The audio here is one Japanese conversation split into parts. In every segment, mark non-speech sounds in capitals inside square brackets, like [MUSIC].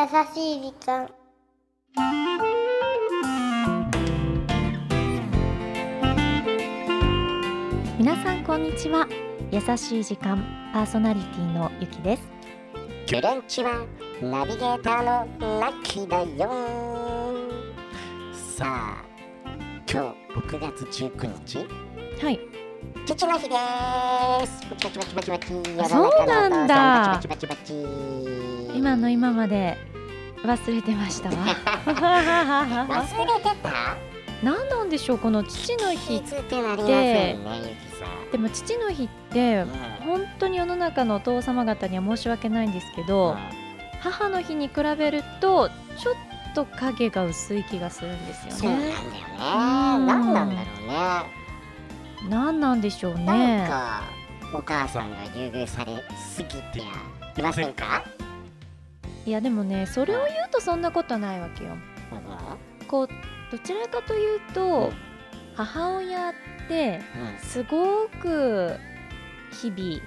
優しい時間。皆さんこんにちは。優しい時間パーソナリティのゆきです。キレンチはナビゲーターのラッキーだよ。さあ今日6月19日？はい。父の日です。そうなんだ今の今まで忘れてましたわ。[LAUGHS] 忘れてた？何なんでしょうこの父の日気づいてねでも父の日ってうん。本当に世の中のお父様方には申し訳ないんですけど母の日に比べるとちょっと影が薄い気がするんですよね。そうなんだよね。うん。何なんだろうね。何なんでしょうなんねかお母さんが優遇されすぎていませんか？いやでもねそれを言うとそんなことないわけよ。こうどちらかというと、うん。母親ってうん。すごく日々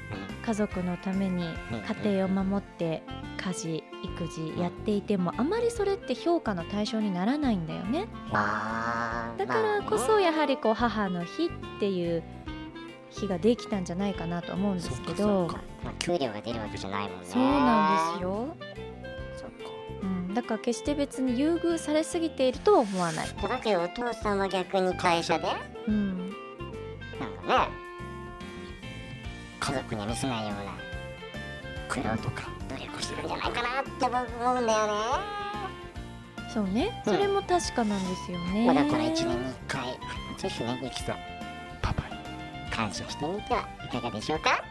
家族のためにうん。家庭を守って家事育児やっていてもあまりそれって評価の対象にならないんだよね。だからこそやはりこう母の日っていう日ができたんじゃないかなと思うんですけど。まあ、給料が出るわけじゃないもんね。そうなんですよ、だから決して別に優遇されすぎているとは思わない、だけどお父さんは逆に会社で？なんかうん、ね家族には見せないような苦労とか努力してるんじゃないかなって僕思うんだよね、そうね。うん。それも確かなんですよね、まあだから1年に1回ぜひねゆきさんパパに感謝してみてはいかがでしょうか？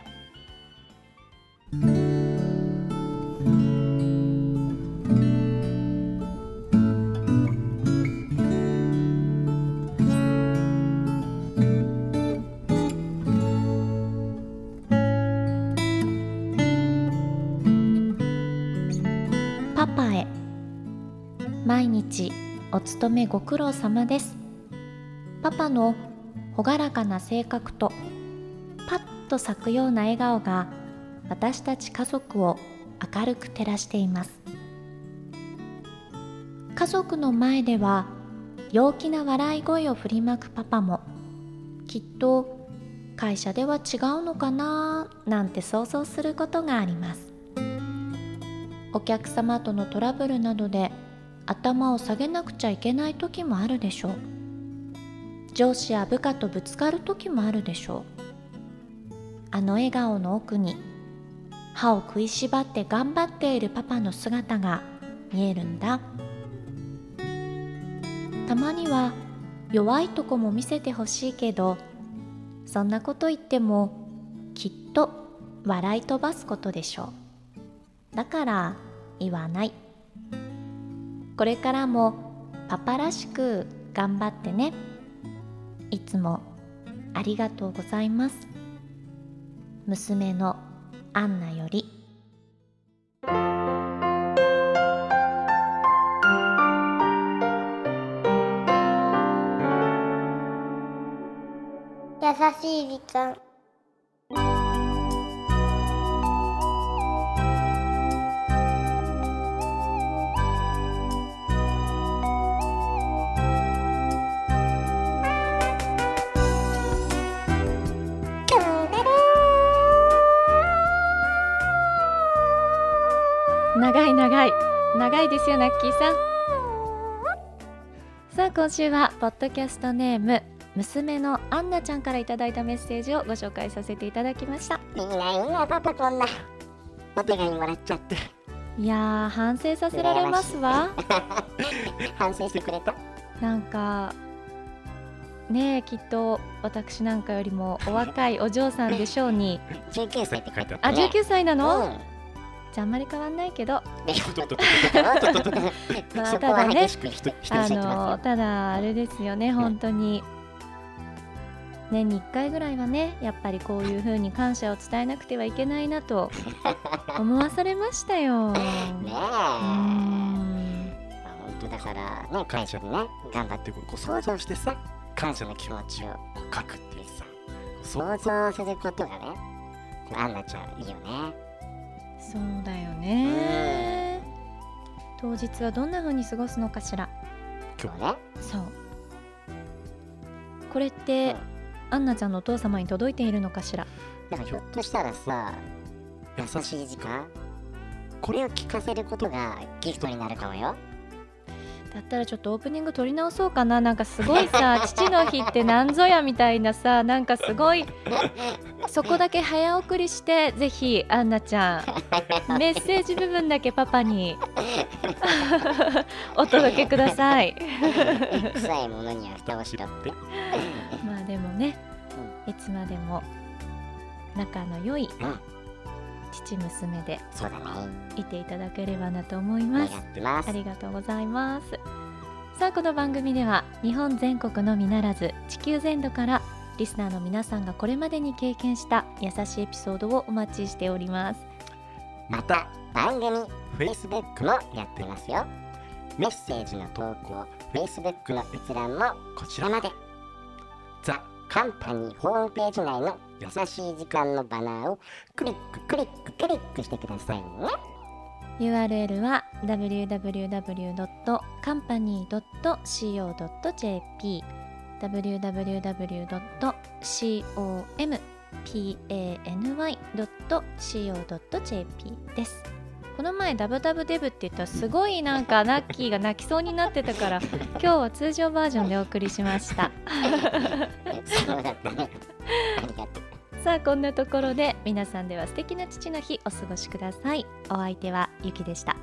パパへ。毎日お勤めご苦労様です。パパの朗らかな性格とパッと咲くような笑顔が私たち家族を明るく照らしています。家族の前では陽気な笑い声を振りまくパパもきっと会社では違うのかななんて想像することがあります。お客様とのトラブルなどで頭を下げなくちゃいけない時もあるでしょう。上司や部下とぶつかる時もあるでしょう。あの笑顔の奥に歯を食いしばって頑張っているパパの姿が見えるんだ。たまには弱いとこも見せてほしいけどそんなこと言ってもきっと笑い飛ばすことでしょう。だから言わない。これからもパパらしく頑張ってね。いつもありがとうございます。娘のアンナより。優しい時間。長いですよナッキーさん。さあ今週はポッドキャストネーム娘のアンナちゃんからいただいたメッセージをご紹介させていただきました。いいないいなパパこんな。お手紙もらっちゃって。いやー反省させられますわ。反省してくれた？なんかねえきっと私なんかよりもお若いお嬢さんでしょうに。[LAUGHS] 19歳って書いてあったあね19歳なの、うんじゃああんまり変わんないけど。[LAUGHS] まあただねあのただあれですよね本当に。年に1回ぐらいはねやっぱりこういう風に感謝を伝えなくてはいけないなと [LAUGHS] 思わされましたよ。すねえ。本当だからね会社でね頑張ってこう想像してさ感謝の気持ちを書くっていうさそ想像することがねアンナちゃんいいよねそうだよね。当日はどんな風に過ごすのかしら。今日ねそう。これって、アンナちゃんのお父様に届いているのかしら。だからひょっとしたらさ優しい時間？これを聞かせることがギフトになるかもよだったらちょっとオープニング撮り直そうかな。なんかすごいさ [LAUGHS] 父の日ってなんぞやみたいなさなんかすごいそこだけ早送りしてぜひアンナちゃん。メッセージ部分だけパパに [LAUGHS] お届けください。臭いものには蓋をしろって。まあでもねいつまでも仲の良いうん父娘でそうだねいていただければなと思い願ます。ってます。ありがとうございます。さあこの番組では日本全国のみならず地球全土からリスナーの皆さんがこれまでに経験した優しいエピソードをお待ちしております。また番組 Facebook もやっていますよ。メッセージの投稿 Facebook の閲覧もこちらまで。ザ・カンパニーホームページ内の優しい時間のバナーをクリッククリッククリックしてくださいね。URL は www.company.co.jp www.company.co.jp です。この前ダブダブデブって言ったらすごいなんかナッキーが泣きそうになってたから [LAUGHS] 今日は通常バージョンでお送りしました。[LAUGHS] そうだったね。ありがとうさあこんなところで皆さんでは素敵な父の日お過ごしください。お相手はゆきでした。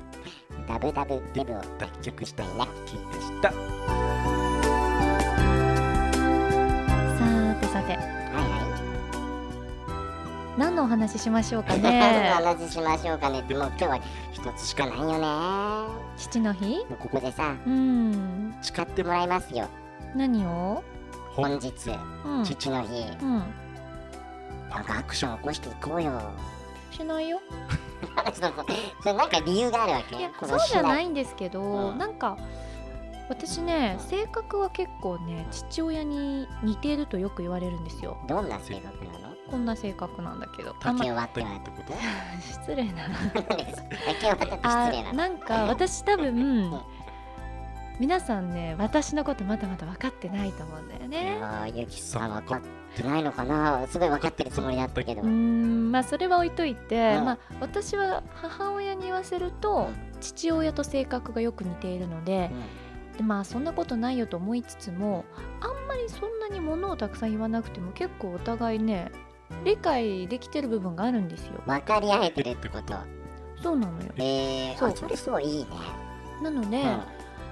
ダブダブデブを脱却したいラッキーでした。さてさて。はい何のお話ししましょうかはい、ね。何の話しましょうかね。ってもう今日は一つしかないよね。も父の日？うここでさうん。誓ってもらいますよ。何を？本日うん、父の日。うん、なんかアクション起こしていこうよ。しないよ。それなんか理由があるわけ？いやそうじゃなしいんですけど、うん。なんか私ねうん。性格は結構ね父親に似てるとよく言われるんですよ。どんな性格なの？こんな性格なんだけど。竹を割ってないってこと？[LAUGHS] 失礼な。[LAUGHS] 竹を割ってあ失礼な。のなんか [LAUGHS] 私多分皆さんね私のことまだまだ分かってないと思うんだよね。ああゆきさん分かってないのかな。すごい分かってるつもりだったけど。うーんまあそれは置いといて、うん。まあ私は母親に言わせると、うん。父親と性格がよく似ているのでうでまあそんなことないよと思いつつもあんまりそんなに物をたくさん言わなくても結構お互いね理解できてる部分があるんですよ。ん分かり合えてるってこと？そうなのよ。えー、そう。あそれすごいいいね。なので、うん。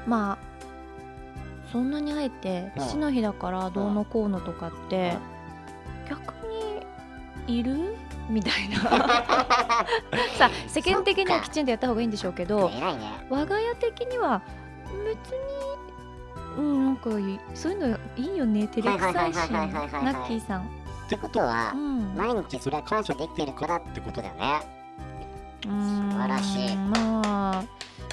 まあそんなにあえてうん父の日だからどうのこうのとかって、逆にいる？みたいな。[LAUGHS] さあ世間的にはきちんとやった方がいいんでしょうけどね。我が家的には別にうんなんかいそういうのいいよね照れくさいしナッキーさん。ってことはう、ん。毎日それは感謝できてるからってことだよね素晴らしい。まあ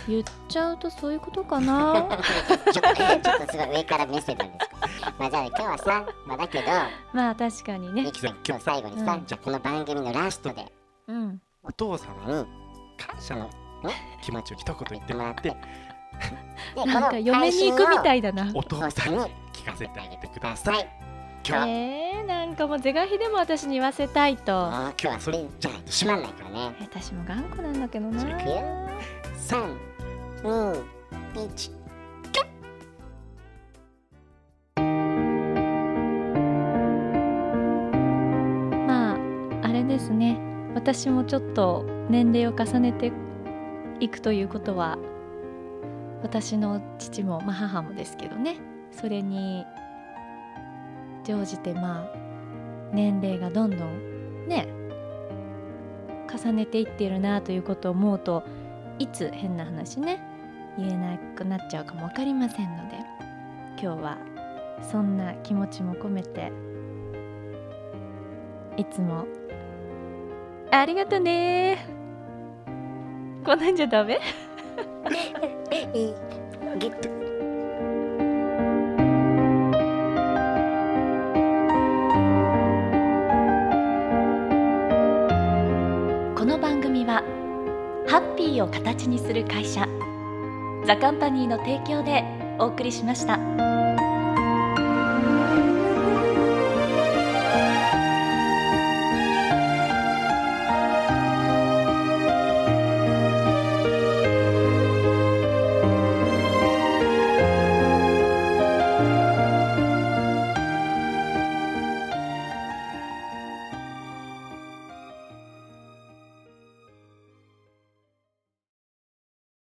言っちゃうとそういうことかな。[LAUGHS] ちょっとちょっとすごい上からメッセージなんですかまあじゃあ今日はさまあだけどまあ確かにね。ゆきさん今日最後にさ、うん。じゃあこの番組のラストでうん。お父様に感謝の、ね、気持ちを一言言ってもらって [LAUGHS] でなんか嫁に行くみたいいだな。お父さんに聞かせてあげてください今日は、えー、なんかもう是が非でも私に言わせたいと。もう今日はそれじゃないと閉まんないからね。私も頑固なんだけどな。じゃあいくよ3 2 1まああれですね。私もちょっと年齢を重ねていくということは私の父も、まあ、母もですけどね。それに乗じてまあ年齢がどんどんね重ねていってるなということを思うといつ変な話ね言えなくなっちゃうかも分かりませんので今日はそんな気持ちも込めていつもありがとねこんなんじゃダメゲットを形にする会社ザ・カンパニーの提供でお送りしました。